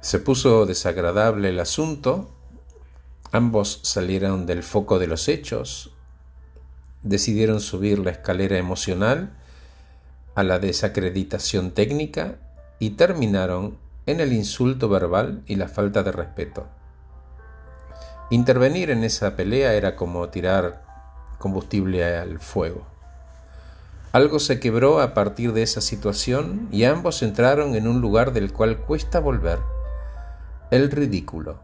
Se puso desagradable el asunto, ambos salieron del foco de los hechos, decidieron subir la escalera emocional a la desacreditación técnica y terminaron en el insulto verbal y la falta de respeto. Intervenir en esa pelea era como tirar combustible al fuego. Algo se quebró a partir de esa situación y ambos entraron en un lugar del cual cuesta volver el ridículo.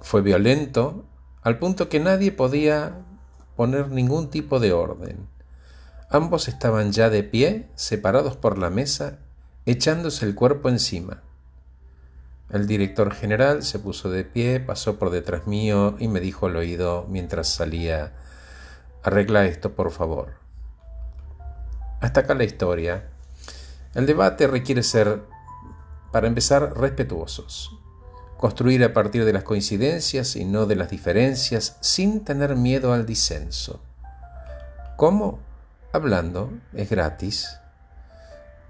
Fue violento al punto que nadie podía poner ningún tipo de orden. Ambos estaban ya de pie, separados por la mesa, echándose el cuerpo encima. El director general se puso de pie, pasó por detrás mío y me dijo al oído mientras salía Arregla esto, por favor. Hasta acá la historia. El debate requiere ser, para empezar, respetuosos construir a partir de las coincidencias y no de las diferencias, sin tener miedo al disenso. ¿Cómo? Hablando, es gratis.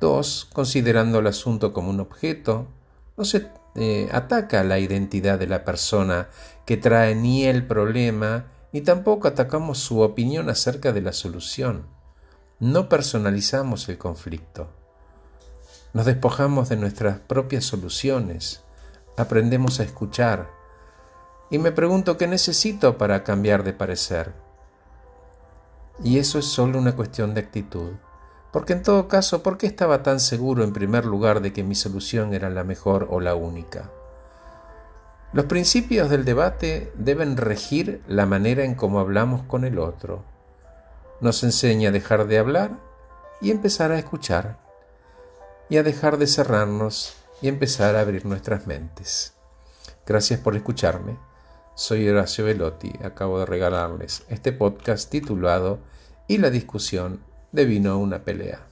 Dos, considerando el asunto como un objeto, no se eh, ataca la identidad de la persona que trae ni el problema, ni tampoco atacamos su opinión acerca de la solución. No personalizamos el conflicto. Nos despojamos de nuestras propias soluciones aprendemos a escuchar. Y me pregunto qué necesito para cambiar de parecer. Y eso es solo una cuestión de actitud. Porque en todo caso, ¿por qué estaba tan seguro en primer lugar de que mi solución era la mejor o la única? Los principios del debate deben regir la manera en cómo hablamos con el otro. Nos enseña a dejar de hablar y empezar a escuchar, y a dejar de cerrarnos y empezar a abrir nuestras mentes. Gracias por escucharme. Soy Horacio Velotti. Acabo de regalarles este podcast titulado Y la discusión de vino una pelea.